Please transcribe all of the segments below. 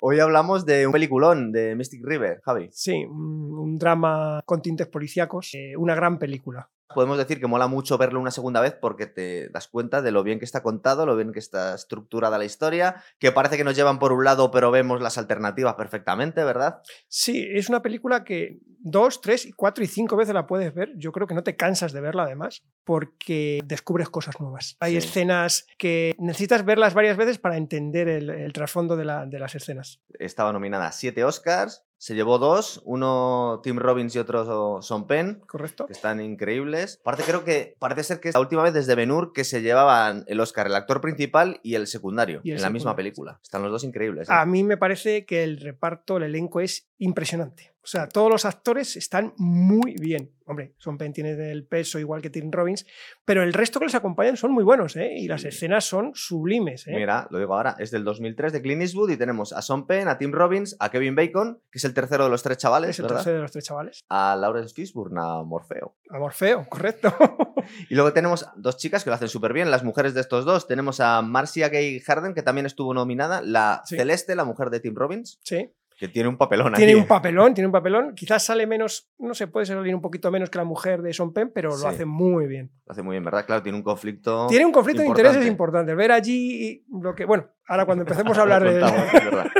Hoy hablamos de un peliculón de Mystic River, Javi. Sí, un, drama con tintes policíacos, eh, una gran película. Podemos decir que mola mucho verlo una segunda vez porque te das cuenta de lo bien que está contado, lo bien que está estructurada la historia, que parece que nos llevan por un lado, pero vemos las alternativas perfectamente, ¿verdad? Sí, es una película que dos, tres, cuatro y cinco veces la puedes ver. Yo creo que no te cansas de verla además, porque descubres cosas nuevas. Hay Sí. escenas que necesitas verlas varias veces para entender el, el trasfondo de, la- de las escenas. Estaba nominada a siete Oscars, se llevó dos, uno Tim Robbins y otro Son Penn, ¿Correcto? que están increíbles. Aparte creo que parece ser que es la última vez desde Ben-Hur que se llevaban el Oscar, el actor principal y el secundario, Y el en la misma película. Están los dos increíbles. ¿eh? A mí me parece que el reparto, el elenco es impresionante. O sea, todos los actores están muy bien. Hombre, Son tiene el peso igual que Tim Robbins, pero el resto que les acompañan son muy buenos, ¿eh? Y las escenas son sublimes, ¿eh? Mira, lo digo ahora, es del 2003 de Clint Eastwood y tenemos a Son Penn, a Tim Robbins, a Kevin Bacon, que es el tercero de los tres chavales, es el ¿verdad? tercero de los tres chavales. A Lawrence Fishburne, a Morfeo. A Morfeo, correcto. Y luego tenemos dos chicas que lo hacen súper bien, las mujeres de estos dos. Tenemos a Marcia Gay Harden, que también estuvo nominada, la Sí. Celeste, la mujer de Tim Robbins, sí. Que tiene un papelón Tiene aquí. un papelón, tiene un papelón. Quizás sale menos, no sé, puede salir un poquito menos que la mujer de Son Penn, pero Sí. lo hace muy bien. Lo hace muy bien, ¿verdad? Claro, tiene un conflicto. Tiene un conflicto de intereses importante. Ver allí lo que. Bueno, ahora cuando empecemos a hablar de.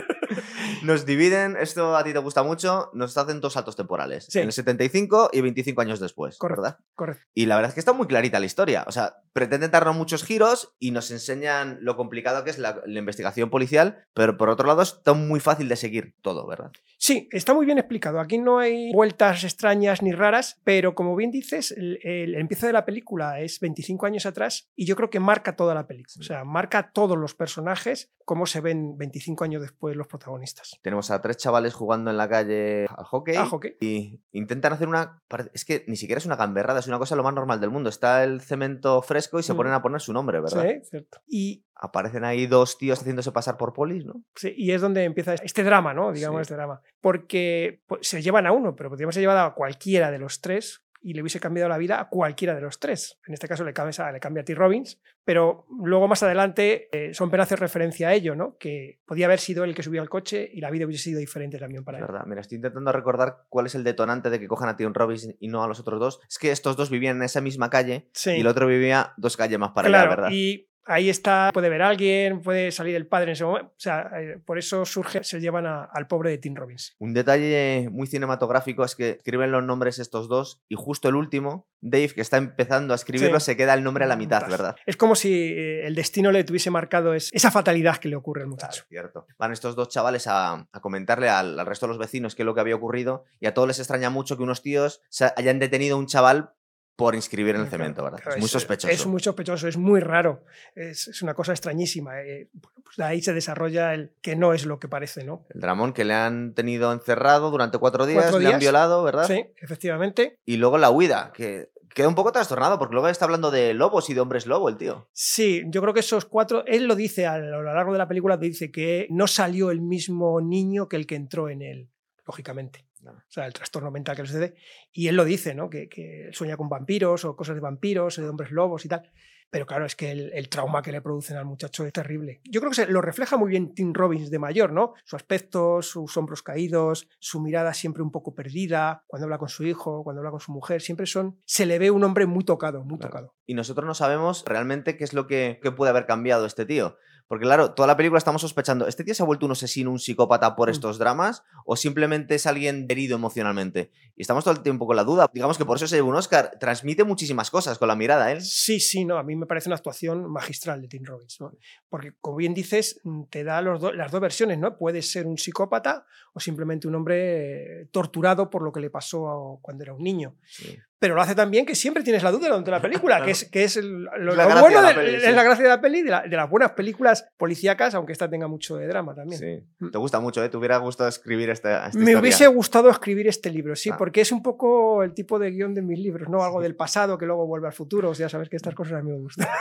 Nos dividen, esto a ti te gusta mucho, nos hacen dos saltos temporales. Sí. En el 75 y 25 años después, Correcto. ¿verdad? Correcto. Y la verdad es que está muy clarita la historia. O sea, pretenden darnos muchos giros y nos enseñan lo complicado que es la, la investigación policial, pero por otro lado está muy fácil de seguir todo, ¿verdad? Sí, está muy bien explicado. Aquí no hay vueltas extrañas ni raras, pero como bien dices, el, el empiezo de la película es 25 años atrás y yo creo que marca toda la película. O sea, marca a todos los personajes, cómo se ven 25 años después los protagonistas. Tenemos a tres chavales jugando en la calle al hockey. A hockey. Y intentan hacer una. Es que ni siquiera es una gamberrada, es una cosa lo más normal del mundo. Está el cemento fresco y se Mm. ponen a poner su nombre, ¿verdad? Sí, cierto. Y, Aparecen ahí dos tíos haciéndose pasar por polis, ¿no? sí, y es donde empieza este drama, ¿no? Digamos, Sí. este drama. Porque pues, se llevan a uno, pero podríamos haber llevado a cualquiera de los tres y le hubiese cambiado la vida a cualquiera de los tres. En este caso le cambia, le cambia a T. Robbins, pero luego más adelante eh, Son Penn hace referencia a ello, ¿no? Que podía haber sido el que subía al coche y la vida hubiese sido diferente también para Es él. verdad. Mira, estoy intentando recordar cuál es el detonante de que cojan a Tim Robbins y no a los otros dos. Es que estos dos vivían en esa misma calle Sí, y el otro vivía dos calles más para claro, allá, ¿verdad? y ahí está, puede ver a alguien, puede salir el padre en ese momento. O sea, eh, por eso surge, se llevan a- al pobre de Tim Robbins. Un detalle muy cinematográfico es que escriben los nombres estos dos y justo el último, Dave, que está empezando a escribirlo, Sí. se queda el nombre a la mitad. ¿verdad? Es como si eh, el destino le tuviese marcado es- esa fatalidad que le ocurre al muchacho. Cierto. Van estos dos chavales a, a comentarle al, al resto de los vecinos qué es lo que había ocurrido y a todos les extraña mucho que unos tíos se hayan detenido a un chaval por inscribir en el cemento, ¿verdad? claro, es muy sospechoso. Es muy sospechoso, es muy raro. Es, es una cosa extrañísima. eh, pues de ahí se desarrolla el que no es lo que parece, ¿no? El dramón que le han tenido encerrado durante cuatro días, Cuatro le han días. violado, ¿verdad? Sí, efectivamente. Y luego la huida, que queda un poco trastornado porque luego está hablando de lobos y de hombres lobo el tío. Sí, yo creo que esos cuatro, él lo dice a lo largo de la película, dice que no salió el mismo niño que el que entró en él, lógicamente. No. O sea, el trastorno mental que le sucede. Y él lo dice, ¿no? Que, que sueña con vampiros o cosas de vampiros, de hombres lobos y tal. Pero claro, es que el, el trauma que le producen al muchacho es terrible. Yo creo que se lo refleja muy bien Tim Robbins de mayor, ¿no? Su aspecto, sus hombros caídos, su mirada siempre un poco perdida, cuando habla con su hijo, cuando habla con su mujer, siempre son. Se le ve un hombre muy tocado, muy Claro. tocado. Y nosotros no sabemos realmente qué es lo que, que puede haber cambiado este tío. Porque claro, toda la película estamos sospechando, ¿este tío se ha vuelto un asesino, un psicópata por Mm. estos dramas? ¿O simplemente es alguien herido emocionalmente? Y estamos todo el tiempo con la duda. Digamos que por eso se lleva un Oscar. Transmite muchísimas cosas con la mirada, ¿eh? Sí, sí, no, a mí me parece una actuación magistral de Tim Robbins, ¿no? Porque, como bien dices, te da los do- las dos versiones, ¿no? Puede ser un psicópata o simplemente un hombre torturado por lo que le pasó cuando era un niño. Sí. Pero lo hace también que siempre tienes la duda durante la película, que es, que es el- lo, la lo bueno de la de- peli, es la gracia de la peli, de, la- de las buenas películas policíacas, aunque esta tenga mucho de drama también. Sí. Mm. Te gusta mucho, ¿eh? Te hubiera gustado escribir esta, esta Me historia. hubiese gustado escribir este libro, sí, Ah. porque es un poco el tipo de guion de mis libros, ¿no? Algo del pasado que luego vuelve al futuro. O sea, sabes que estas cosas a mí me gustan.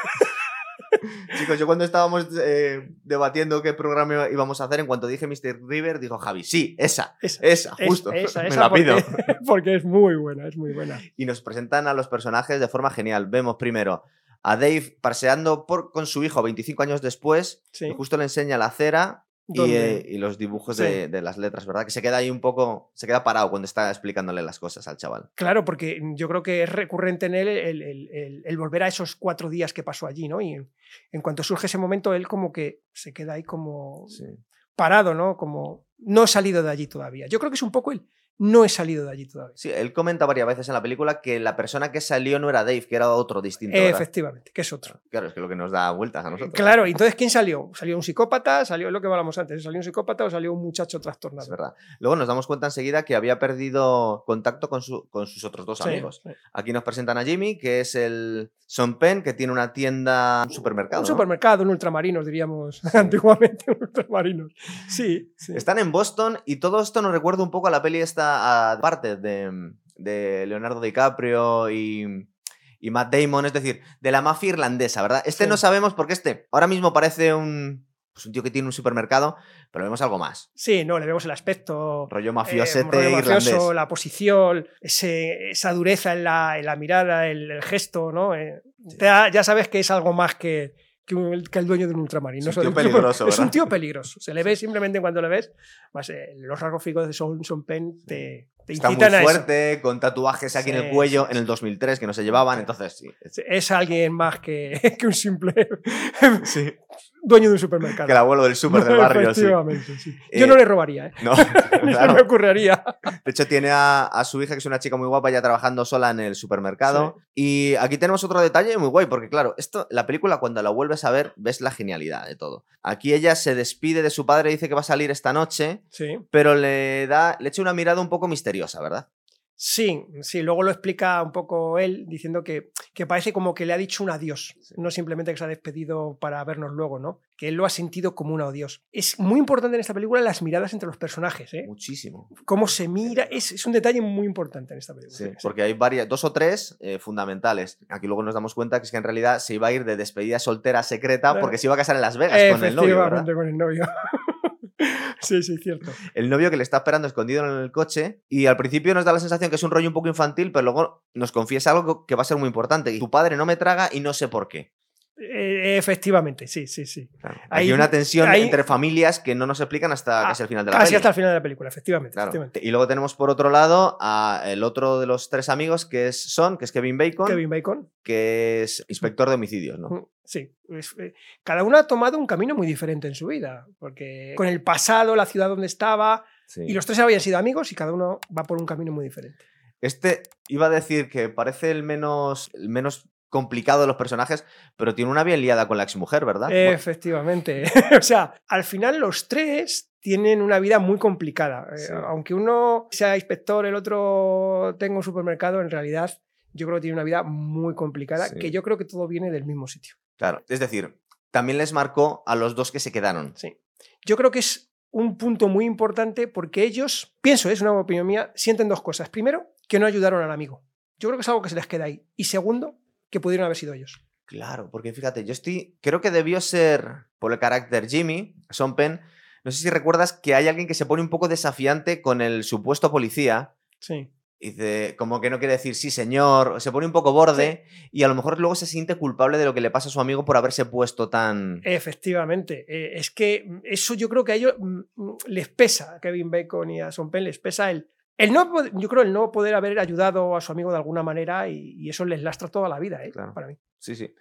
Chicos, yo cuando estábamos eh, debatiendo qué programa íbamos a hacer, en cuanto dije Mr. River, dijo Javi, sí, esa, Esa, esa, es- justo. esa, Me esa la porque- pido. Porque es muy buena, es muy buena. y nos presentan a los personajes de forma genial. Vemos primero a Dave paseando por, con su hijo 25 años después, Sí. y justo le enseña la acera Y, eh, y los dibujos Sí. de, de las letras, ¿verdad? Que se queda ahí un poco, se queda parado cuando está explicándole las cosas al chaval. Claro, porque yo creo que es recurrente en él el, el- el- el volver a esos cuatro días que pasó allí, ¿no? Y en, en cuanto surge ese momento, él como que se queda ahí como Sí. parado, ¿no? Como no he salido de allí todavía. Yo creo que es un poco él. No he salido de allí todavía. Sí, él comenta varias veces en la película que la persona que salió no era Dave, que era otro distinto. ¿verdad? Efectivamente, que es otro. Claro, es que lo que nos da vueltas a nosotros. Claro, y entonces ¿quién salió? ¿Salió un psicópata? ¿Salió lo que hablamos antes? ¿Salió un psicópata o salió un muchacho Es trastornado? verdad. Luego nos damos cuenta enseguida que había perdido contacto con, su- con sus otros dos Sí, amigos. sí. Aquí nos presentan a Jimmy, que es el Son Pen, que tiene una tienda, un supermercado. Un ¿no? supermercado, un ultramarinos, diríamos antiguamente, un ultramarinos. Sí, sí. Están en Boston y todo esto nos recuerda un poco a la peli esta aparte de, de Leonardo DiCaprio y, y Matt Damon, es decir, de la mafia irlandesa, ¿verdad? Este Sí. no sabemos porque este ahora mismo parece un, pues un tío que tiene un supermercado, pero vemos algo más. Sí, no, le vemos el aspecto Rollo eh, mafiosete rollo irlandés. mafioso, la posición, ese- esa dureza en la, en la mirada, el, el gesto, ¿no? Eh, Sí. da- ya sabes que es algo más que, que, un- que el dueño de un ultramarino. Es un tío peligroso, Es un tío peligroso. Se le ve simplemente cuando le ves. Más, eh, los rasgos físicos de Son, Son Penn te, te Está muy incitan a eso. fuerte, con tatuajes aquí en el cuello, sí, en el 2003, que no se llevaban, entonces sí. es- Es alguien más que, que un simple sí. dueño de un supermercado. Que el abuelo del súper del barrio, sí. Efectivamente, sí. Yo Eh, no le robaría, ¿eh? No, claro. me ocurriría. De hecho, tiene a, a su hija, que es una chica muy guapa, ya trabajando sola en el supermercado. Y aquí tenemos otro detalle muy guay, porque claro, esto, la película cuando la vuelves a ver, ves la genialidad de todo. Aquí ella se despide de su padre, dice que va a salir esta noche, Sí. pero le da, le echa una mirada un poco misteriosa, ¿verdad? Sí, sí, luego lo explica un poco él diciendo que, que parece como que le ha dicho un adiós, Sí. no simplemente que se ha despedido para vernos luego, ¿no? Que él lo ha sentido como un adiós. Es muy importante en esta película las miradas entre los personajes, ¿eh? Muchísimo. Cómo se mira, es, es un detalle muy importante en esta película. Sí, Sí. porque hay varias, dos o tres eh, fundamentales. Aquí luego nos damos cuenta que es que en realidad se iba a ir de despedida soltera secreta porque se iba a casar en Las Vegas con el novio, ¿verdad? Con el novio. sí, sí, cierto. el novio que le está esperando escondido en el coche y al principio nos da la sensación que es un rollo un poco infantil, pero luego nos confiesa algo que va a ser muy importante. Tu padre no me traga y no sé por qué. Eh, efectivamente, sí, sí, sí. Claro. Hay una tensión entre familias que no nos explican hasta Ah, casi el final de la Casi peli. hasta el final de la película, efectivamente. Claro. efectivamente. Y luego tenemos por otro lado a el otro de los tres amigos que es Son, que es Kevin Bacon, Kevin Bacon. que es inspector de homicidios, ¿no? Sí, eh, cada uno ha tomado un camino muy diferente en su vida, porque con el pasado, la ciudad donde estaba, Sí. y los tres habían sido amigos y cada uno va por un camino muy diferente. Este iba a decir que parece el menos, el menos complicado de los personajes, pero tiene una bien liada con la exmujer, ¿verdad? Efectivamente. o sea, al final los tres tienen una vida muy complicada. Eh. Aunque uno sea inspector, el otro tenga un supermercado, en realidad yo creo que tiene una vida muy complicada, Sí. que yo creo que todo viene del mismo sitio. Claro, es decir, también les marcó a los dos que se quedaron. Sí. Yo creo que es un punto muy importante porque ellos, pienso, es una opinión mía, sienten dos cosas. Primero, que no ayudaron al amigo. Yo creo que es algo que se les queda ahí. Y segundo, que pudieron haber sido ellos. Claro, porque fíjate, yo estoy. Creo que debió ser por el carácter Jimmy, Son Penn. No sé si recuerdas que hay alguien que se pone un poco desafiante con el supuesto policía. Sí. Y dice, como que no quiere decir sí, señor. Se pone un poco borde y a lo mejor luego se siente culpable de lo que le pasa a su amigo por haberse puesto tan. Efectivamente. Eh, es que mm, eso yo creo que a ellos mm, mm, les pesa, a Kevin Bacon y a Son Penn les pesa el, el no, yo creo el no poder haber ayudado a su amigo de alguna manera y, y eso les lastra toda la vida, ¿eh? Claro. para mí. Sí, sí.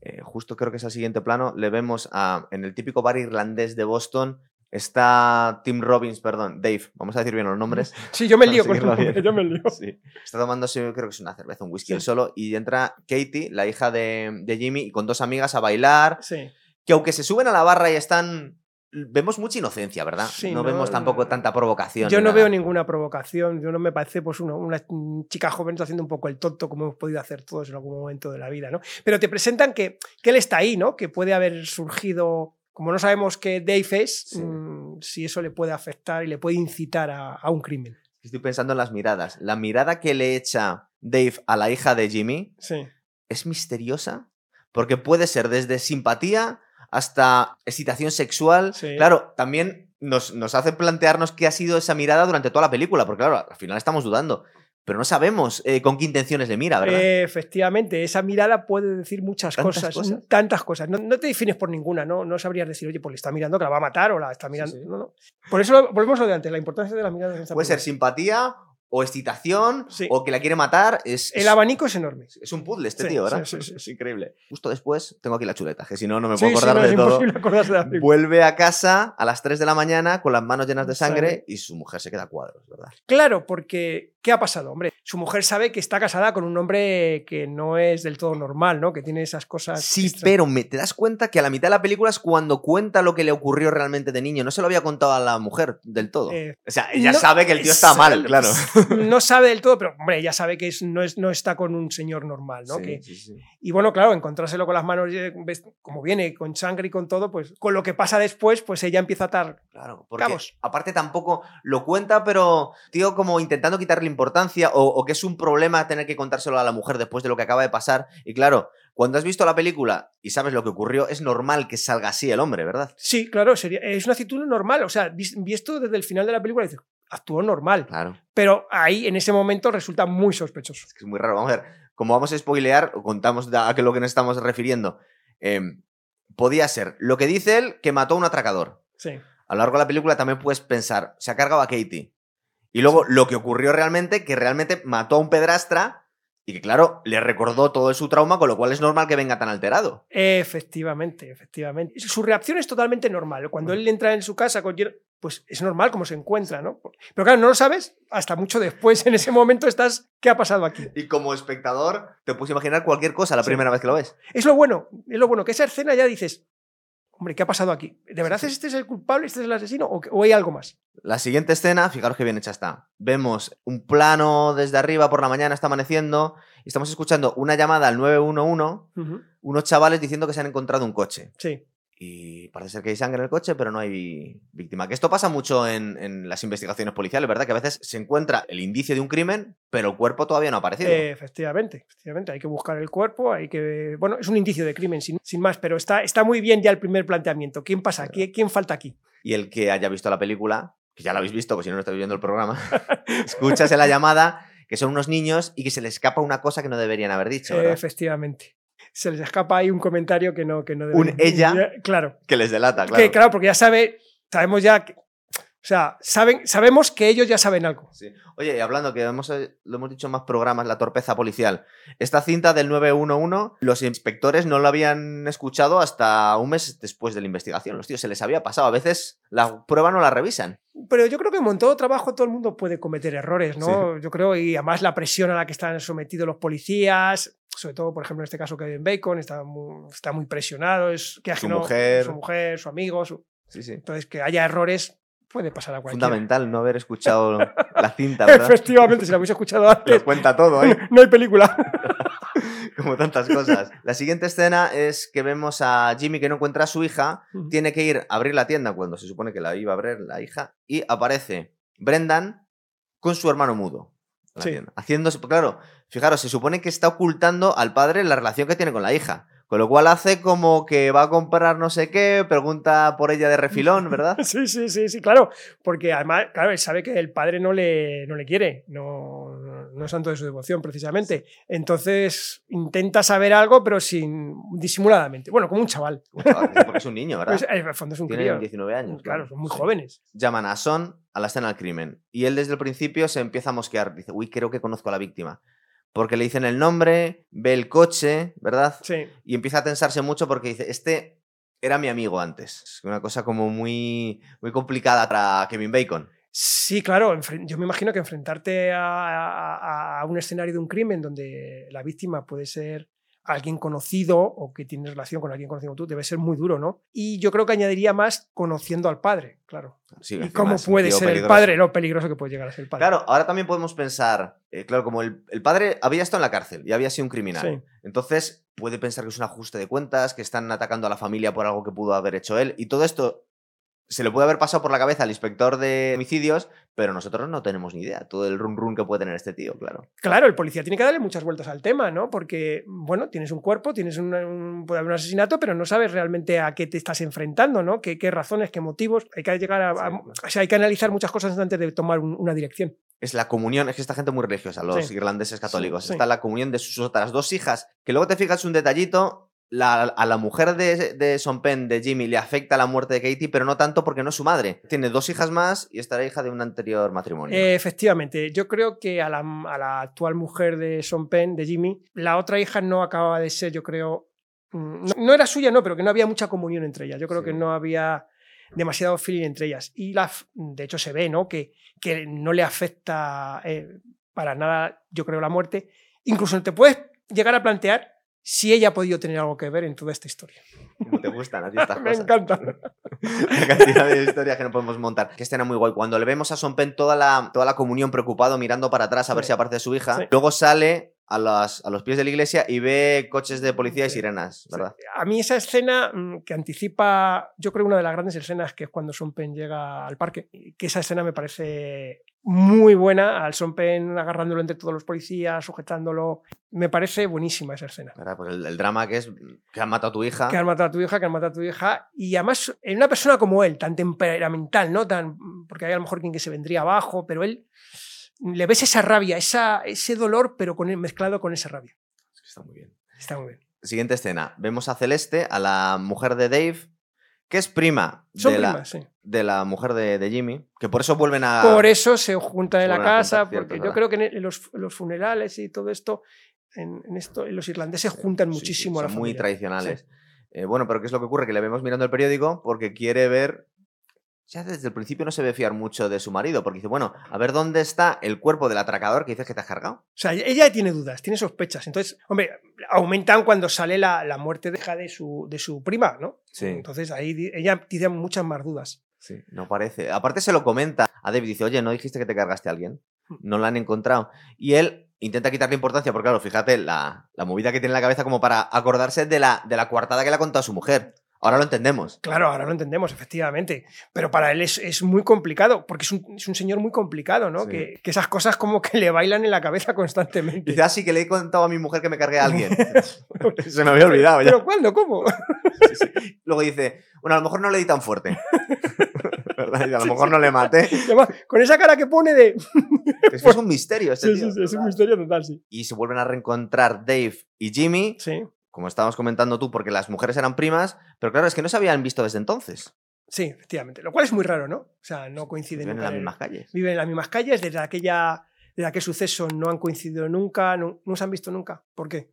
Eh, justo creo que es al siguiente plano. Le vemos a, en el típico bar irlandés de Boston. Está Tim Robbins, perdón, Dave, vamos a decir bien los nombres. Sí, yo me lío con el nombre, yo me lío. Sí. Está tomándose, creo que es una cerveza, un whisky Sí. él solo, y entra Katie, la hija de, de Jimmy, y con dos amigas a bailar, Sí. que aunque se suben a la barra y están... Vemos mucha inocencia, ¿verdad? Sí, no, no, vemos tampoco no. tanta provocación. Yo no nada. veo ninguna provocación, yo no me parece pues una, una chica joven haciendo un poco el tonto como hemos podido hacer todos en algún momento de la vida, ¿no? Pero te presentan que, que él está ahí, ¿no? Que puede haber surgido, como no sabemos qué Dave es, Sí. mm, si eso le puede afectar y le puede incitar a, a un crimen. Estoy pensando en las miradas. La mirada que le echa Dave a la hija de Jimmy Sí. es misteriosa, porque puede ser desde simpatía hasta excitación sexual. Sí. Claro, también nos, nos hace plantearnos qué ha sido esa mirada durante toda la película, porque claro, al final estamos dudando. pero no sabemos eh, con qué intenciones le mira, ¿verdad? efectivamente, esa mirada puede decir muchas cosas, tantas cosas. No, te defines por ninguna, ¿no? No sabrías decir, oye, pues le está mirando que la va a matar o la está mirando. No, no. Por eso volvemos a lo de antes, la importancia de la mirada. Puede ser simpatía o excitación o que la quiere matar. Es, el abanico es enorme. Es un puzzle este tío, ¿verdad? Sí, es increíble. Justo después tengo aquí la chuleta, que si no, no me puedo acordar de todo. Vuelve a casa a las 3 de la mañana con las manos llenas de sangre y su mujer se queda a cuadros, ¿verdad? Claro, porque ¿qué ha pasado, hombre? Su mujer sabe que está casada con un hombre que no es del todo normal, ¿no? Que tiene esas cosas. Sí, pero me, te das cuenta que a la mitad de la película es cuando cuenta lo que le ocurrió realmente de niño. No se lo había contado a la mujer del todo. Eh, o sea, ella sabe que el tío está mal, claro. No sabe del todo, pero hombre, ella sabe que no, es, no está con un señor normal, ¿no? Y bueno, claro, encontrárselo con las manos, como viene, con sangre y con todo, pues con lo que pasa después, pues ella empieza a atar. Claro, porque aparte tampoco lo cuenta, pero, tío, como intentando quitarle importancia o, que es un problema tener que contárselo a la mujer después de lo que acaba de pasar. Y claro, cuando has visto la película y sabes lo que ocurrió, es normal que salga así el hombre, ¿verdad? Sí, claro, sería, es una actitud normal. O sea, visto desde el final de la película, dices, actuó normal. Claro. Pero ahí, en ese momento, resulta muy sospechoso. Es que es muy raro. Vamos a ver, como vamos a spoilear, o contamos a qué lo que nos estamos refiriendo. Em, podía ser lo que dice él, que mató a un atracador. Sí. A lo largo de la película también puedes pensar, se ha cargado a Katie. Y luego lo que ocurrió realmente, que realmente mató a un pedrastra y que, claro, le recordó todo su trauma, con lo cual es normal que venga tan alterado. Efectivamente, efectivamente. Su reacción es totalmente normal. Cuando él entra en su casa, pues es normal como se encuentra, ¿no? Pero claro, no lo sabes hasta mucho después. En ese momento estás, ¿qué ha pasado aquí? Y como espectador, te puedes imaginar cualquier cosa la primera vez que lo ves. Es lo bueno, es lo bueno, que esa escena ya dices, hombre, ¿qué ha pasado aquí? ¿De verdad este es el culpable, este es el asesino o, hay algo más? La siguiente escena, fijaros qué bien hecha está. Vemos un plano desde arriba por la mañana, está amaneciendo, y estamos escuchando una llamada al 911, unos chavales diciendo que se han encontrado un coche. Sí y parece ser que hay sangre en el coche, pero no hay víctima. Que esto pasa mucho en, las investigaciones policiales, ¿verdad? Que a veces se encuentra el indicio de un crimen, pero el cuerpo todavía no ha aparecido. efectivamente, efectivamente. Hay que buscar el cuerpo, hay que. Bueno, es un indicio de crimen, sin, más, pero está, está muy bien ya el primer planteamiento. ¿Quién pasa? ¿Quién, ¿Quién falta aquí? Y el que haya visto la película, que ya la habéis visto, pues si no, no estáis viendo el programa, escuchas en la llamada que son unos niños y que se les escapa una cosa que no deberían haber dicho. efectivamente se les escapa ahí un comentario que no, que no Un ella claro. que les delata, claro. claro, porque ya sabe, sabemos ya que, o sea, saben, sabemos que ellos ya saben algo. Sí. Oye, y hablando que hemos, eh, lo hemos dicho en más programas, la torpeza policial. Esta cinta del 911, los inspectores no la habían escuchado hasta un mes después de la investigación. Los tíos se les había pasado. A veces la prueba no la revisan. Pero yo creo que en todo trabajo todo el mundo puede cometer errores, ¿no? Yo creo, y además la presión a la que están sometidos los policías, sobre todo, por ejemplo, en este caso Kevin Bacon, está muy, está muy presionado, es que su mujer, su mujer, su amigo, Sí, sí. Entonces, que haya errores puede pasar a cualquiera. Fundamental no haber escuchado la cinta, ¿verdad? Efectivamente, si la hubiese escuchado antes. Lo cuenta todo, ¿eh? No hay película. Como tantas cosas. La siguiente escena es que vemos a Jimmy que no encuentra a su hija, tiene que ir a abrir la tienda cuando se supone que la iba a abrir la hija, y aparece Brendan con su hermano mudo. Sí. Haciéndose, claro, fijaros, se supone que está ocultando al padre la relación que tiene con la hija. Con lo cual hace como que va a comprar no sé qué, pregunta por ella de refilón, ¿verdad? Sí, sí, sí, sí, claro. Porque además, claro, él sabe que el padre no le, no le quiere, no, no es santo de su devoción, precisamente. Entonces intenta saber algo, pero sin disimuladamente. Bueno, como un chaval. porque es un niño, ¿verdad? Pues, en el fondo es un Tiene 19 años. Claro, son muy jóvenes. Llaman a Son a la escena del crimen. Y él desde el principio se empieza a mosquear. Dice, uy, creo que conozco a la víctima porque le dicen el nombre, ve el coche, ¿verdad? Sí. Y empieza a tensarse mucho porque dice, este era mi amigo antes. Es una cosa como muy, muy complicada para Kevin Bacon. Sí, claro. Yo me imagino que enfrentarte a, un escenario de un crimen donde la víctima puede ser alguien conocido o que tiene relación con alguien conocido tú, debe ser muy duro, ¿no? Y yo creo que añadiría más conociendo al padre, claro. y cómo puede ser el padre, lo peligroso que puede llegar a ser el padre. Claro, ahora también podemos pensar, eh, claro, como el, padre había estado en la cárcel y había sido un criminal. Entonces puede pensar que es un ajuste de cuentas, que están atacando a la familia por algo que pudo haber hecho él. Y todo esto se le puede haber pasado por la cabeza al inspector de homicidios, pero nosotros no tenemos ni idea. Todo el run run que puede tener este tío, claro. Claro, el policía tiene que darle muchas vueltas al tema, ¿no? Porque, bueno, tienes un cuerpo, tienes un, puede haber un asesinato, pero no sabes realmente a qué te estás enfrentando, ¿no? ¿Qué, qué razones, qué motivos? Hay que llegar a, o sea, hay que analizar muchas cosas antes de tomar una dirección. Es la comunión, es que esta gente muy religiosa, los irlandeses católicos. Está la comunión de sus otras dos hijas, que luego te fijas un detallito, a la mujer de, de Son Penn, de Jimmy, le afecta la muerte de Katie, pero no tanto porque no es su madre. Tiene dos hijas más y estará hija de un anterior matrimonio. efectivamente, yo creo que a la, actual mujer de Son Penn, de Jimmy, la otra hija no acababa de ser, yo creo, mm, no, era suya, no, pero que no había mucha comunión entre ellas. Yo creo que no había demasiado feeling entre ellas. Y la, de hecho se ve, ¿no? Que, que no le afecta eh, para nada, yo creo, la muerte. Incluso te puedes llegar a plantear si ella ha podido tener algo que ver en toda esta historia. ¿Cómo te gustan a ti estas Me encanta. la cantidad de historias que no podemos montar. Que escena muy guay. Cuando le vemos a Son Pen toda la, toda la comunión preocupado mirando para atrás a ver si aparece su hija, luego sale a, a, los pies de la iglesia y ve coches de policía y sirenas, ¿verdad? A mí esa escena mm, que anticipa, yo creo una de las grandes escenas que es cuando Son Pen llega al parque, que esa escena me parece muy buena, al Son Pen agarrándolo entre todos los policías, sujetándolo. Me parece buenísima esa escena. Pues el, drama que es que han matado a tu hija. Que han matado a tu hija, que han matado a tu hija. Y además, en una persona como él, tan temperamental, ¿no? Tan, porque hay a lo mejor quien que se vendría abajo, pero él le ves esa rabia, esa, ese dolor, pero con, mezclado con esa rabia. Está muy bien. Está muy bien. Siguiente escena. Vemos a Celeste, a la mujer de Dave, que es prima, de, la, de la mujer de, Jimmy, que por eso vuelven a... Por eso se juntan en la casa, porque yo creo que en los, funerales y todo esto, en, esto, los irlandeses juntan muchísimo a la Son muy tradicionales. Eh, bueno, pero ¿qué es lo que ocurre? Que le vemos mirando el periódico porque quiere ver ya desde el principio no se ve fiar mucho de su marido, porque dice, bueno, a ver dónde está el cuerpo del atracador que dices que te has cargado. O sea, ella tiene dudas, tiene sospechas. Entonces, hombre, aumentan cuando sale la, la muerte de, de, su, de su prima, ¿no? Sí. Entonces ahí ella tiene muchas más dudas. Sí, no parece. Aparte se lo comenta a David, dice, oye, ¿no dijiste que te cargaste a alguien? Hmm. No la han encontrado. Y él intenta quitarle importancia, porque claro, fíjate la, la movida que tiene en la cabeza como para acordarse de la, de la coartada que le ha contado a su mujer. Ahora lo entendemos. Claro, ahora lo entendemos, efectivamente. Pero para él es, muy complicado, porque es un, señor muy complicado, ¿no? Que, esas cosas como que le bailan en la cabeza constantemente. Dice, así ah, que le he contado a mi mujer que me cargué a alguien. Se me había olvidado ya. ¿Pero cuándo? ¿Cómo? Luego dice, bueno, a lo mejor no le di tan fuerte. a lo mejor no le maté. Con esa cara que pone de. es, es un misterio este sí, Sí, es un misterio total, sí. Y se vuelven a reencontrar Dave y Jimmy. Sí como estábamos comentando tú, porque las mujeres eran primas, pero claro, es que no se habían visto desde entonces. Sí, efectivamente. Lo cual es muy raro, ¿no? O sea, no coinciden Viven en las mismas calles. Viven en las mismas calles, desde aquella, desde aquel suceso no han coincidido nunca, no, se han visto nunca. ¿Por qué?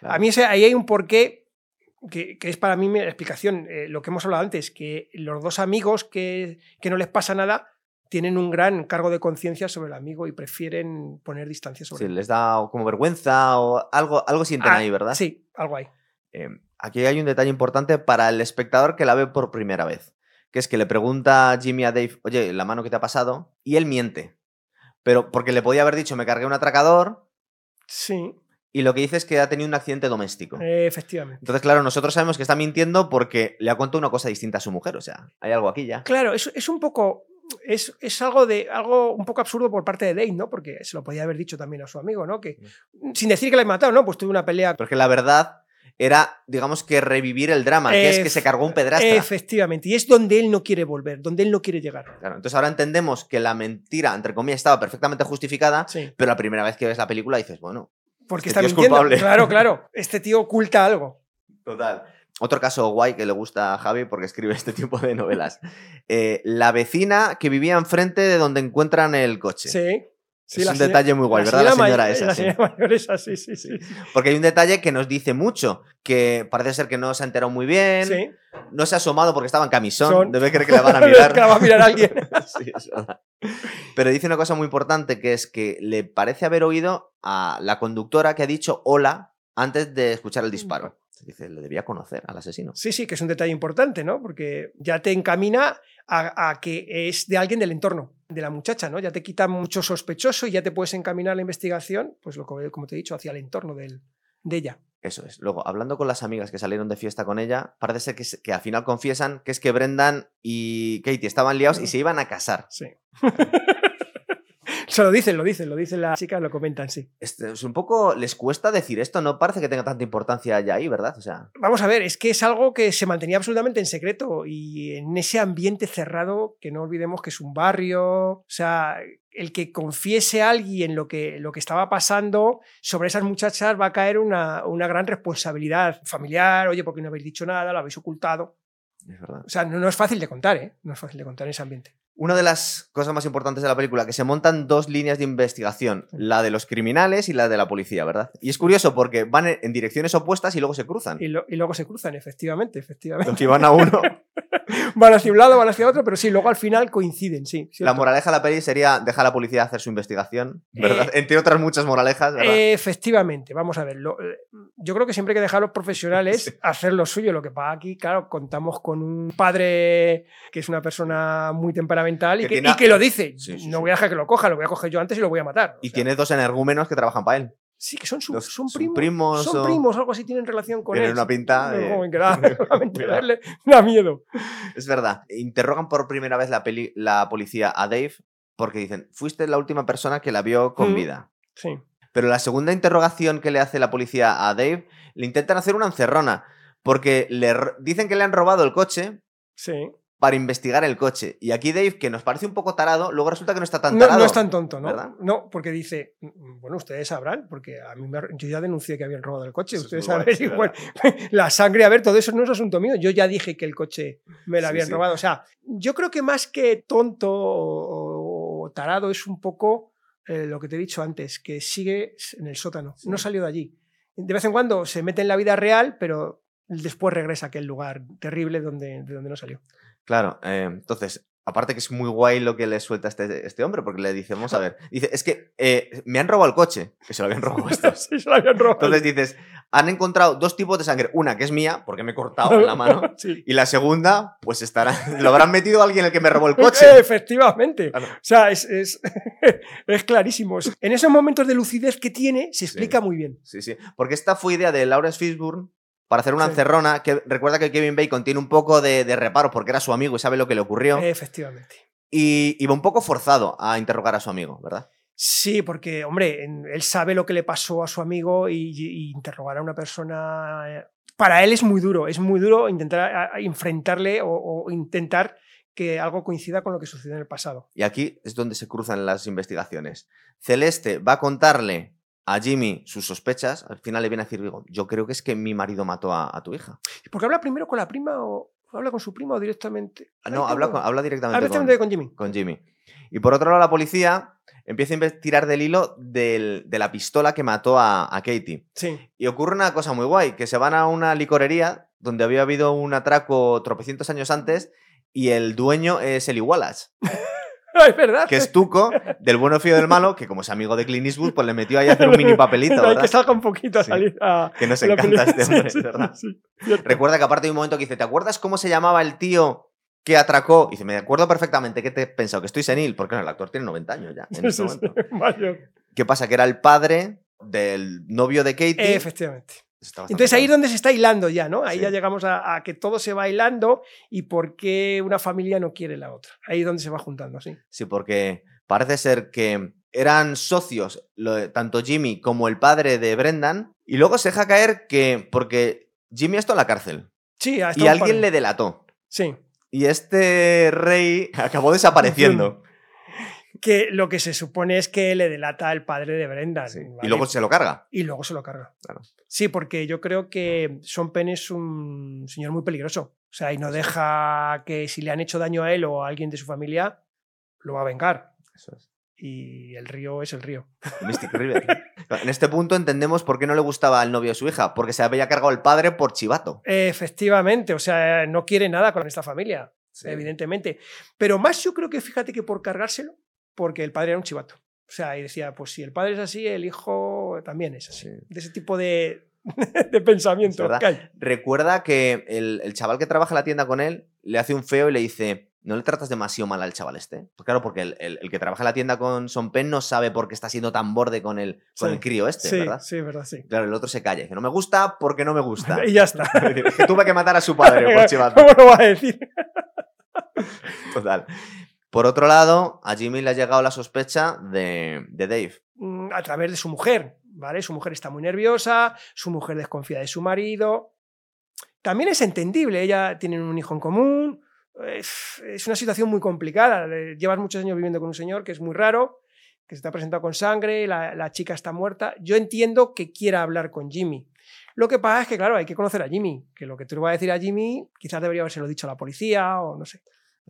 A mí ahí hay un porqué que, que, es para mí la explicación. Eh, lo que hemos hablado antes, que los dos amigos que, que no les pasa nada tienen un gran cargo de conciencia sobre el amigo y prefieren poner distancia sobre sí, él. les da como vergüenza o algo, algo sienten ah, ahí, ¿verdad? Sí, algo hay. Em, aquí hay un detalle importante para el espectador que la ve por primera vez, que es que le pregunta Jimmy a Dave, oye, la mano que te ha pasado, y él miente. Pero porque le podía haber dicho, me cargué un atracador. Sí. Y lo que dice es que ha tenido un accidente doméstico. efectivamente. Entonces, claro, nosotros sabemos que está mintiendo porque le ha contado una cosa distinta a su mujer. O sea, hay algo aquí ya. Claro, es, es un poco es, algo, de, algo un poco absurdo por parte de Dave, ¿no? Porque se lo podía haber dicho también a su amigo, ¿no? Que sin decir que le he matado, ¿no? Pues tuve una pelea. Porque la verdad era, digamos que revivir el drama, que es que se cargó un pedrastra. Efectivamente, y es donde él no quiere volver, donde él no quiere llegar. Claro, entonces ahora entendemos que la mentira, entre comillas, estaba perfectamente justificada, pero la primera vez que ves la película dices, bueno, porque este está mintiendo. Claro, claro, este tío oculta algo. Total. Otro caso guay que le gusta a Javi porque escribe este tipo de novelas. Eh, la vecina que vivía enfrente de donde encuentran el coche. Sí. es un detalle muy guay, ¿verdad? La señora esa. La señora mayor esa, sí, sí, sí, Porque hay un detalle que nos dice mucho, que parece ser que no se ha enterado muy bien, sí. no se ha asomado porque estaba en camisón, debe creer que la van a mirar. que la va a mirar alguien. sí, es verdad. Pero dice una cosa muy importante, que es que le parece haber oído a la conductora que ha dicho hola antes de escuchar el disparo. Dice, le debía conocer al asesino. Sí, sí, que es un detalle importante, ¿no? Porque ya te encamina a, que es de alguien del entorno, de la muchacha, ¿no? Ya te quita mucho sospechoso y ya te puedes encaminar la investigación, pues lo, como te he dicho, hacia el entorno de ella. Eso es. Luego, hablando con las amigas que salieron de fiesta con ella, parece ser que, que al final confiesan que es que Brendan y Katie estaban liados y se iban a casar. Sí. Se lo dicen, lo dicen, lo dicen las chicas, lo comentan, sí. Este, es un poco, les cuesta decir esto, no parece que tenga tanta importancia ya ahí, ¿verdad? O sea, Vamos a ver, es que es algo que se mantenía absolutamente en secreto y en ese ambiente cerrado, que no olvidemos que es un barrio, o sea, el que confiese a alguien lo que, lo que estaba pasando sobre esas muchachas va a caer una, una gran responsabilidad familiar, oye, porque no habéis dicho nada, lo habéis ocultado. es verdad. O sea, no, no es fácil de contar, ¿eh? No es fácil de contar en ese ambiente. Una de las cosas más importantes de la película, que se montan dos líneas de investigación, la de los criminales y la de la policía, ¿verdad? Y es curioso porque van en- direcciones opuestas y luego se cruzan. Y, lo- y luego se cruzan, efectivamente, efectivamente. Los que van a uno. Van hacia un lado, van hacia otro, pero sí, luego al final coinciden, sí. La moraleja de la peli sería dejar a la policía hacer su investigación, ¿verdad? Eh, Entre otras muchas moralejas, ¿verdad? Efectivamente, vamos a ver. lo- eh, yo creo que siempre hay que dejar a los profesionales hacer lo suyo. Lo que pasa aquí, claro, contamos con un padre que es una persona muy temperamental y Que que, tiene- y que lo dice. Sí, sí, no voy a dejar que lo coja, lo voy a coger yo antes y lo voy a matar. O y sea, tiene dos energúmenos que trabajan para él. Sí, que son, su- son primos. primos son o- primos, algo así tienen relación con Tienen él. una pinta No, de- da, verle miedo. Es verdad. Interrogan por primera vez la, peli- la policía a Dave porque dicen, fuiste la última persona que la vio con Mm. vida. Sí. Pero la segunda interrogación que le hace la policía a Dave, le intentan hacer una encerrona. Porque le dicen que le han robado el coche Sí. Para investigar el coche. Y aquí Dave, que nos parece un poco tarado, luego resulta que no está tan No, tarado. no es tan tonto, ¿no? ¿verdad? No, porque dice, "Mm, bueno, ustedes sabrán, porque a mí me, yo ya denuncié que habían robado el coche, Eso ustedes guay, saben, sí, igual, la sangre, a ver, todo eso no es asunto mío, yo ya dije que el coche me lo Sí, habían sí. robado, o sea, yo creo que más que tonto o, o tarado es un poco eh, lo que te he dicho antes, que sigue en el sótano, Sí. no salió de allí. De vez en cuando se mete en la vida real, pero después regresa a aquel lugar terrible donde, de donde no salió. Claro, eh, entonces, aparte que es muy guay lo que le suelta este, este hombre, porque le dice, vamos a ver, dice, es que eh, me han robado el coche, que se lo habían robado estos. Sí, se lo habían robado. Entonces dices, han encontrado dos tipos de sangre, una que es mía, porque me he cortado la mano, Sí. y la segunda, pues estará, lo habrán metido alguien el que me robó el coche. Efectivamente. Claro. O sea, es, es, es clarísimo. En esos momentos de lucidez que tiene, se explica muy bien. Sí, sí, porque esta fue idea de Lawrence Fishburne para hacer una Sí. encerrona, que recuerda que Kevin Bacon tiene un poco de, de reparo porque era su amigo y sabe lo que le ocurrió, Efectivamente. y iba un poco forzado a interrogar a su amigo, ¿verdad? Sí, porque, hombre, él sabe lo que le pasó a su amigo y, y interrogar a una persona. eh, Para él es muy duro, es muy duro intentar enfrentarle o, o intentar que algo coincida con lo que sucedió en el pasado. Y aquí es donde se cruzan las investigaciones. Celeste va a contarle a Jimmy sus sospechas, al final le viene a decir, digo, yo creo que es que mi marido mató a, a tu hija. ¿Porque habla primero con la prima o habla con su prima o directamente? Ah, No, habla, con- habla directamente con, directamente con Jimmy. con Jimmy. Y por otro lado, la policía empieza a tirar del hilo del- de la pistola que mató a, a Katie. Sí. Y ocurre una cosa muy guay, que se van a una licorería donde había habido un atraco tropecientos años antes y el dueño es el Wallace, Ah, es verdad. que es Tuco, del bueno fío del malo, que como es amigo de Clint Eastwood, pues le metió ahí a hacer un mini papelito, ¿verdad? que salga un poquito a Sí. salir a. Que nos encanta este hombre, sí, ¿verdad? sí. Recuerda que aparte hay un momento que dice, ¿te acuerdas cómo se llamaba el tío que atracó? Y dice, me acuerdo perfectamente, ¿qué te he pensado? Que estoy senil, porque no, el actor tiene 90 años ya. En sí, momento. ¿Qué pasa? Que era el padre del novio de Katie. Efectivamente. Entonces ahí es donde se está hilando ya, ¿no? Ahí Sí. ya llegamos a, a que todo se va hilando y por qué una familia no quiere la otra. Ahí es donde se va juntando, sí. Sí, porque parece ser que eran socios, lo- tanto Jimmy como el padre de Brendan, y luego se deja caer que, porque Jimmy está en la cárcel, Sí, ha y alguien par- le delató, Sí. y este rey acabó desapareciendo, Que lo que se supone es que le delata al padre de Brendan. Sí, ¿vale? y luego se lo carga. Y luego se lo carga. Claro. Sí, porque yo creo que Sean Penn es un señor muy peligroso. O sea, y no deja que si le han hecho daño a él o a alguien de su familia, lo va a vengar. Eso es. Y el río es el río. Mystic River. En este punto entendemos por qué no le gustaba al novio de su hija, porque se había cargado el padre por chivato. Efectivamente, o sea, no quiere nada con esta familia, evidentemente. Pero más yo creo que fíjate que por cargárselo, porque el padre era un chivato. O sea, y decía, pues si el padre es así, el hijo también es así. Sí. De ese tipo de, de pensamiento. Que. Recuerda que el, el chaval que trabaja en la tienda con él le hace un feo y le dice, ¿no le tratas demasiado mal al chaval este? Pues claro, porque el, el- el que trabaja en la tienda con Son Pen no sabe por qué está siendo tan borde con el, con Sí. el crío este, sí, ¿verdad? sí, verdad, sí. Claro, el otro se calla. Dice, no me gusta porque no me gusta. Y ya está. Es que tuve que matar a su padre por chivarme. ¿Cómo lo vas a decir? Total. Por otro lado, a Jimmy le ha llegado la sospecha de, Dave. Mm, A través de su mujer, ¿vale? Su mujer está muy nerviosa, su mujer desconfía de su marido. También es entendible, ella tiene un hijo en común. Es una situación muy complicada. Llevas muchos años viviendo con un señor que es muy raro, que se te ha presentado con sangre, la, chica está muerta. Yo entiendo que quiera hablar con Jimmy. Lo que pasa es que, claro, hay que conocer a Jimmy. Que lo que tú le vas a decir a Jimmy, quizás debería haberse lo dicho a la policía o no sé.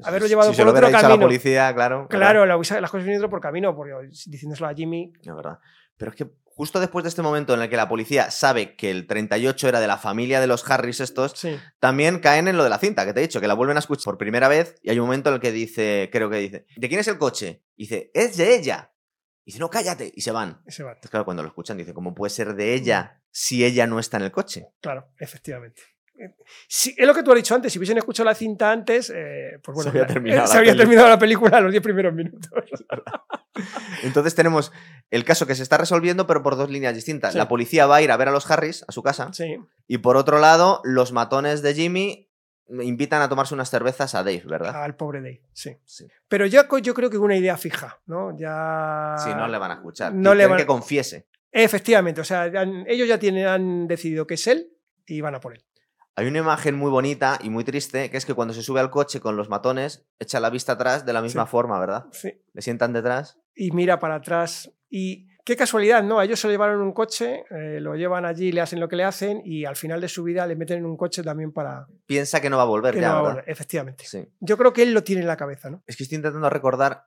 Haberlo llevado si se por lo hubiera otro dicho a la camino. policía, claro. Claro, la- las cosas vienen por camino, porque diciéndoselo a Jimmy, Es verdad. Pero es que justo después de este momento en el que la policía sabe que el 38 era de la familia de los Harris estos, sí, también caen en lo de la cinta, que te he dicho, que la vuelven a escuchar por primera vez y hay un momento en el que dice, creo que dice, ¿de quién es el coche? Y dice, es de ella. Y dice, no, cállate. Y se van. ese va. Entonces, claro, cuando lo escuchan, dice, ¿cómo puede ser de ella si ella no está en el coche? Claro, efectivamente. Eh, Sí, es lo que tú has dicho antes, si hubiesen escuchado la cinta antes, eh, pues bueno, Se había terminado se la terminado la película a los 10 primeros minutos. Entonces tenemos el caso que se está resolviendo, pero por dos líneas distintas. Sí. La policía va a ir a ver a los Harris a su casa. Sí, Y por otro lado, los matones de Jimmy invitan a tomarse unas cervezas a Dave, ¿verdad? al pobre Dave, sí. Sí. Pero yo, co- yo creo que una idea fija, ¿no? Ya... Si no le van a escuchar. no le le van- que confiese. Efectivamente, o sea, han- ellos ya tienen, han decidido que es él y van a por él. Hay una imagen muy bonita y muy triste, que es que cuando se sube al coche con los matones, echa la vista atrás de la misma Sí. forma, ¿verdad? Sí. Le sientan detrás. y mira para atrás. Y qué casualidad, ¿no? A ellos se lo llevaron en un coche, eh, lo llevan allí, le hacen lo que le hacen y al final de su vida le meten en un coche también para Piensa que no va a volver que ya, no va a volver. Efectivamente. Sí. Yo creo que él lo tiene en la cabeza, ¿no? Es que estoy intentando recordar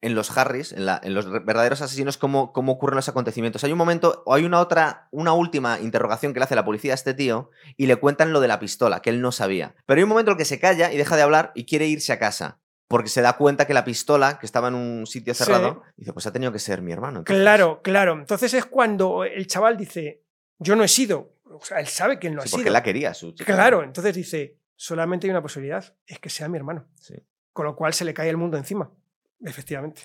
en los Harris, en, la- en los verdaderos asesinos, cómo, cómo ocurren los acontecimientos. Hay un momento, o hay una otra, una última interrogación que le hace la policía a este tío y le cuentan lo de la pistola, que él no sabía. Pero hay un momento en el que se calla y deja de hablar y quiere irse a casa. Porque se da cuenta que la pistola, que estaba en un sitio Sí. cerrado, dice, pues ha tenido que ser mi hermano. entonces". Claro, claro. Entonces es cuando el chaval dice, yo no he sido. O sea, él sabe que él no Sí, ha porque sido. la quería, su chica. Claro, entonces dice, solamente hay una posibilidad, es que sea mi hermano. Sí. Con lo cual se le cae el mundo encima. Efectivamente.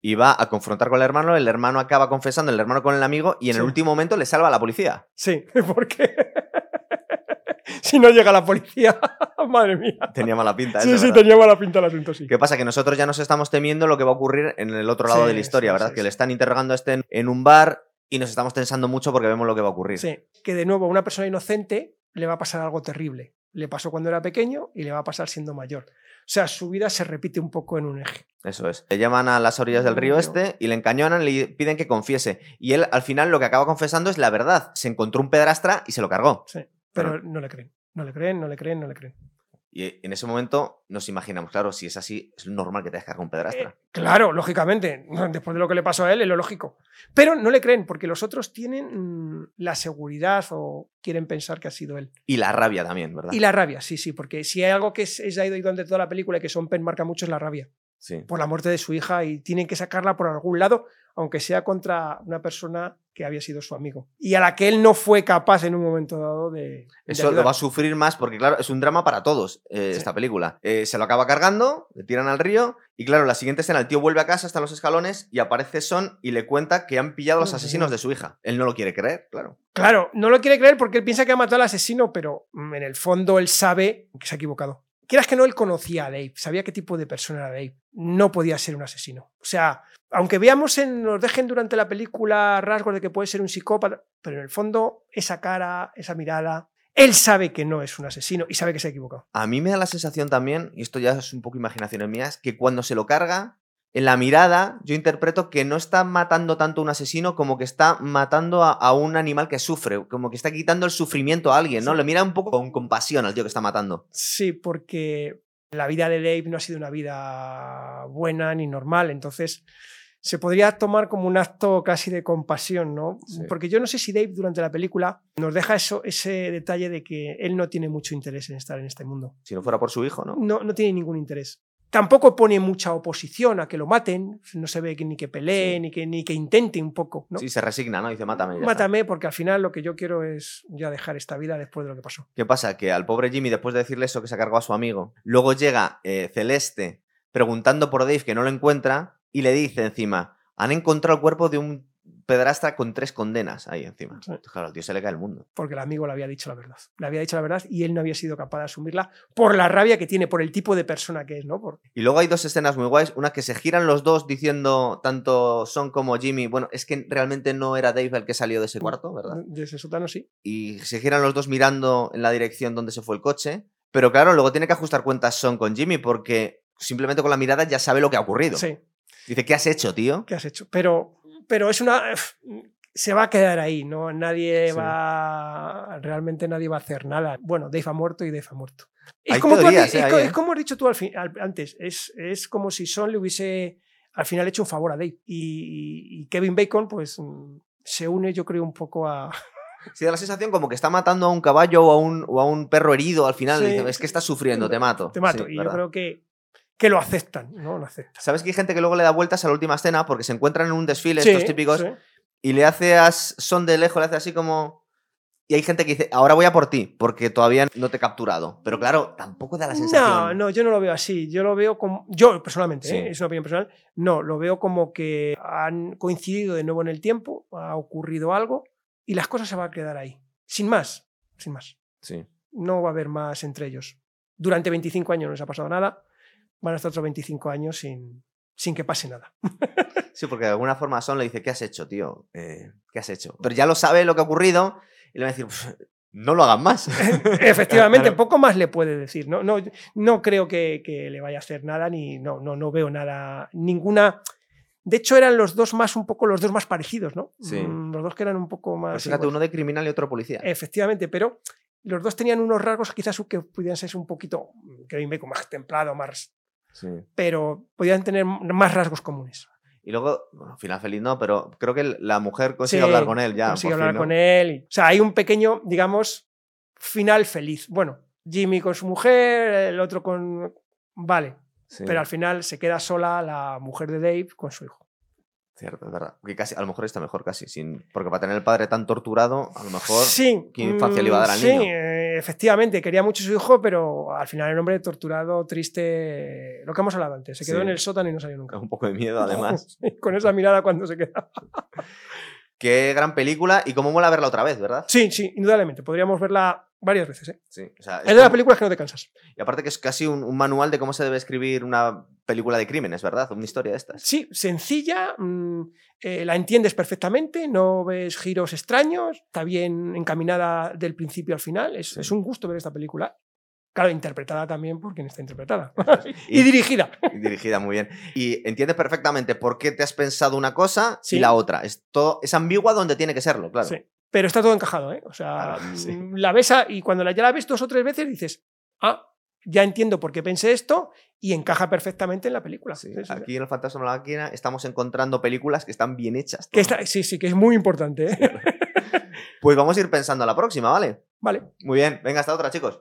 Y va a confrontar con el hermano, el hermano acaba confesando, el hermano con el amigo, y en Sí. el último momento le salva a la policía. Sí, porque si no llega la policía, madre mía. Tenía mala pinta. Sí, eso, sí, ¿verdad? tenía mala pinta el asunto, sí. ¿Qué pasa? Que nosotros ya nos estamos temiendo lo que va a ocurrir en el otro lado Sí, de la historia, sí, ¿verdad? sí, que sí. le están interrogando a este en, en un bar y nos estamos tensando mucho porque vemos lo que va a ocurrir. Sí, que de nuevo a una persona inocente le va a pasar algo terrible. Le pasó cuando era pequeño y le va a pasar siendo mayor. O sea, su vida se repite un poco en un eje. Eso es. Le llaman a las orillas del río Río. este y le encañonan, le piden que confiese. Y él al final lo que acaba confesando es la verdad. Se encontró un pedrastra y se lo cargó. Sí, pero no le creen. No le creen, no le creen, no le creen. Y en ese momento nos imaginamos, claro, si es así, es normal que te cargar un pedrastra. Eh, claro, lógicamente. Después de lo que le pasó a él, es lo lógico. Pero no le creen, porque los otros tienen la seguridad o quieren pensar que ha sido él. Y la rabia también, ¿verdad? Y la rabia, sí, sí, porque si hay algo que es, es ahí durante toda la película y que Son Penn marca mucho es la rabia Sí. por la muerte de su hija y tienen que sacarla por algún lado, aunque sea contra una persona que había sido su amigo y a la que él no fue capaz en un momento dado de. de Eso lo va a sufrir más porque, claro, es un drama para todos eh, Sí. esta película. Eh, se lo acaba cargando, le tiran al río y, claro, la siguiente escena, el tío vuelve a casa hasta los escalones y aparece Son y le cuenta que han pillado a los asesinos de su hija. Él no lo quiere creer, claro. Claro, no lo quiere creer porque él piensa que ha matado al asesino, pero mm, en el fondo él sabe que se ha equivocado. Quieras que no, él conocía a Dave, sabía qué tipo de persona era Dave. No podía ser un asesino. O sea, aunque veamos en, nos dejen durante la película rasgos de que puede ser un psicópata, pero en el fondo esa cara, esa mirada, él sabe que no es un asesino y sabe que se ha equivocado. A mí me da la sensación también, y esto ya es un poco imaginaciones mías, que cuando se lo carga, en la mirada yo interpreto que no está matando tanto a un asesino como que está matando a, a un animal que sufre, como que está quitando el sufrimiento a alguien, ¿no? Sí. Le mira un poco con compasión al tío que está matando. Sí, porque la vida de Dave no ha sido una vida buena ni normal, entonces se podría tomar como un acto casi de compasión, ¿no? Sí. Porque yo no sé si Dave durante la película nos deja eso, ese detalle de que él no tiene mucho interés en estar en este mundo. Si no fuera por su hijo, ¿no? No, no tiene ningún interés. Tampoco pone mucha oposición a que lo maten, no se ve que ni que pelee, Sí. ni, que, ni que intente un poco. ¿no? Sí, se resigna, ¿no? Dice, mátame. ya está". Mátame porque al final lo que yo quiero es ya dejar esta vida después de lo que pasó. ¿Qué pasa? Que al pobre Jimmy, después de decirle eso que se cargado a su amigo, luego llega eh, Celeste preguntando por Dave que no lo encuentra y le dice encima, han encontrado el cuerpo de un pedrastra con tres condenas ahí encima. Sí. Claro, al tío se le cae el mundo. Porque el amigo le había dicho la verdad. Le había dicho la verdad y él no había sido capaz de asumirla por la rabia que tiene, por el tipo de persona que es, ¿no? Por- Y luego hay dos escenas muy guays, una que se giran los dos diciendo, tanto Son como Jimmy, bueno, es que realmente no era Dave el que salió de ese cuarto, ¿verdad? De ese sótano sí. y se giran los dos mirando en la dirección donde se fue el coche. Pero claro, luego tiene que ajustar cuentas Son con Jimmy porque simplemente con la mirada ya sabe lo que ha ocurrido. Sí. Dice, ¿qué has hecho, tío? ¿Qué has hecho? Pero, pero es una. Se va a quedar ahí, ¿no? Nadie Sí. va. Realmente nadie va a hacer nada. Bueno, Dave ha muerto y Dave ha muerto. Es Hay como, teorías, eh, es como has dicho tú al fin- al- antes. Es, es como si Son le hubiese al final hecho un favor a Dave. Y, y Kevin Bacon, pues mm, se une, yo creo, un poco a. Sí, da la sensación como que está matando a un caballo o a un, o a un perro herido al final. Sí. Dice, es que estás sufriendo, te mato. Te mato. Sí, y yo creo que, que lo aceptan, ¿no? Lo aceptan. ¿Sabes que hay gente que luego le da vueltas a la última escena porque se encuentran en un desfile, Sí, estos típicos, sí. y le hace a Son de lejos, le hace así como... Y hay gente que dice, ahora voy a por ti, porque todavía no te he capturado. Pero claro, tampoco da la sensación. No, no, yo no lo veo así. Yo lo veo como. Yo personalmente, Sí. ¿eh? es una opinión personal. No, lo veo como que han coincidido de nuevo en el tiempo, ha ocurrido algo y las cosas se van a quedar ahí. Sin más, sin más. Sí. No va a haber más entre ellos. Durante 25 años no les ha pasado nada. Van a estar otros 25 años sin, sin que pase nada. Sí, porque de alguna forma Son le dice, ¿qué has hecho, tío? Eh, ¿Qué has hecho? Pero ya lo sabe lo que ha ocurrido y le va a decir, "Pf, no lo hagan más. Efectivamente, Claro. poco más le puede decir. No, no, no creo que, que le vaya a hacer nada, ni no, no, no veo nada, ninguna. De hecho, eran los dos más, un poco los dos más parecidos, ¿no? Sí. Mm, Los dos que eran un poco más. Pues fíjate, uno de criminal y otro policía. Efectivamente, pero los dos tenían unos rasgos quizás que pudieran ser un poquito, Kevin Bacon más templado, más. Sí. Pero podían tener más rasgos comunes. Y luego, bueno, final feliz no, pero creo que la mujer consigue Sí, hablar con él ya. Consigue hablar fin, ¿no? con él. y- o sea, hay un pequeño, digamos, final feliz. Bueno, Jimmy con su mujer, el otro con. Vale, Sí, pero al final se queda sola la mujer de Dave con su hijo. cierto, es verdad. Porque casi, a lo mejor está mejor casi. Sin, porque para tener el padre tan torturado, a lo mejor. Sí. ¿qué infancia le iba a dar al mm, sí, niño? Efectivamente, quería mucho a su hijo, pero al final el hombre torturado, triste. Lo que hemos hablado antes, se quedó Sí. en el sótano y no salió nunca. Un poco de miedo, además. con esa mirada cuando se queda. Qué gran película y cómo mola verla otra vez, ¿verdad? Sí, sí, indudablemente. Podríamos verla varias veces. ¿eh? Sí. o sea, Es es de las como- películas que no te cansas. Y aparte que es casi un, un manual de cómo se debe escribir una película de crímenes, ¿verdad? Una historia de estas. Sí, sencilla, mm, eh, la entiendes perfectamente, no ves giros extraños, está bien encaminada del principio al final. Es, Sí. es un gusto ver esta película. Claro, interpretada también por quien está interpretada. Y- y dirigida. Y dirigida muy bien. Y entiendes perfectamente por qué te has pensado una cosa Sí. y la otra. Es, todo, es ambigua donde tiene que serlo, claro. Sí. Pero está todo encajado, ¿eh? O sea, sí. mm, la ves a- y cuando la, ya la ves dos o tres veces dices, ah, ya entiendo por qué pensé esto y encaja perfectamente en la película. Sí. Aquí en el Fantasma de la Máquina estamos encontrando películas que están bien hechas. Que está- sí, sí, que es muy importante. ¿eh? Pues vamos a ir pensando a la próxima, ¿vale? vale. Muy bien, venga, hasta otra, chicos.